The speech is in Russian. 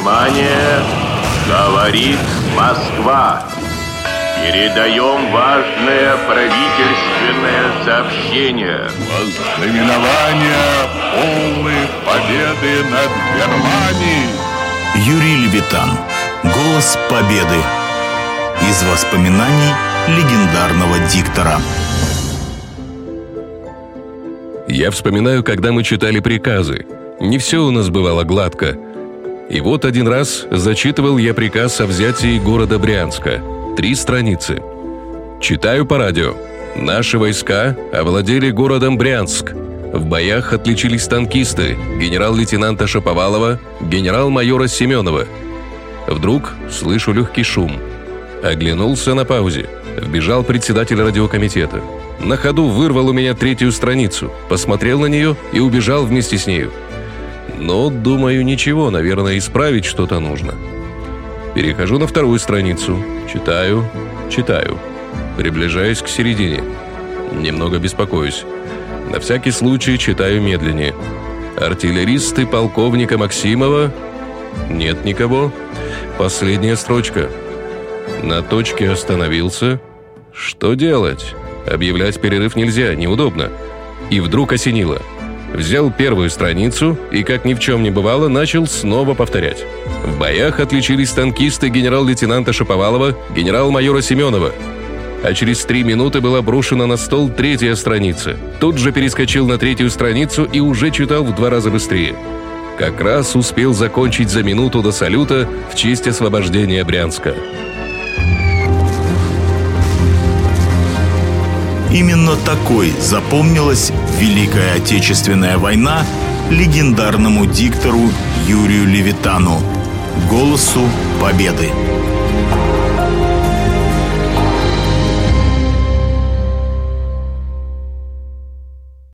Внимание! Говорит Москва! Передаем важное правительственное сообщение. Вознаменование полной победы над Германией. Юрий Левитан. Голос победы. Из воспоминаний легендарного диктора. Я вспоминаю, когда мы читали приказы. Не все у нас бывало гладко. И вот один раз зачитывал я приказ о взятии города Брянска. Три страницы. Читаю по радио. Наши войска овладели городом Брянск. В боях отличились танкисты генерал-лейтенанта Шаповалова, генерал-майора Семенова. Вдруг слышу легкий шум. Оглянулся на паузе. Вбежал председатель радиокомитета. На ходу вырвал у меня третью страницу, посмотрел на нее и убежал вместе с нею. Но, думаю, ничего, наверное, исправить что-то нужно. Перехожу на вторую страницу, читаю, читаю. Приближаюсь к середине. Немного беспокоюсь. На всякий случай читаю медленнее. Артиллеристы полковника Максимова? Нет никого. Последняя строчка. На точке остановился. Что делать? Объявлять перерыв нельзя, неудобно. И вдруг осенило. Взял первую страницу и, как ни в чем не бывало, начал снова повторять. В боях отличились танкисты генерал-лейтенанта Шаповалова, генерал-майора Семенова. А через три минуты была брошена на стол третья страница. Тут же перескочил на третью страницу и уже читал в два раза быстрее. Как раз успел закончить за минуту до салюта в честь освобождения Брянска. Именно такой запомнилась Великая Отечественная война легендарному диктору Юрию Левитану, голосу победы.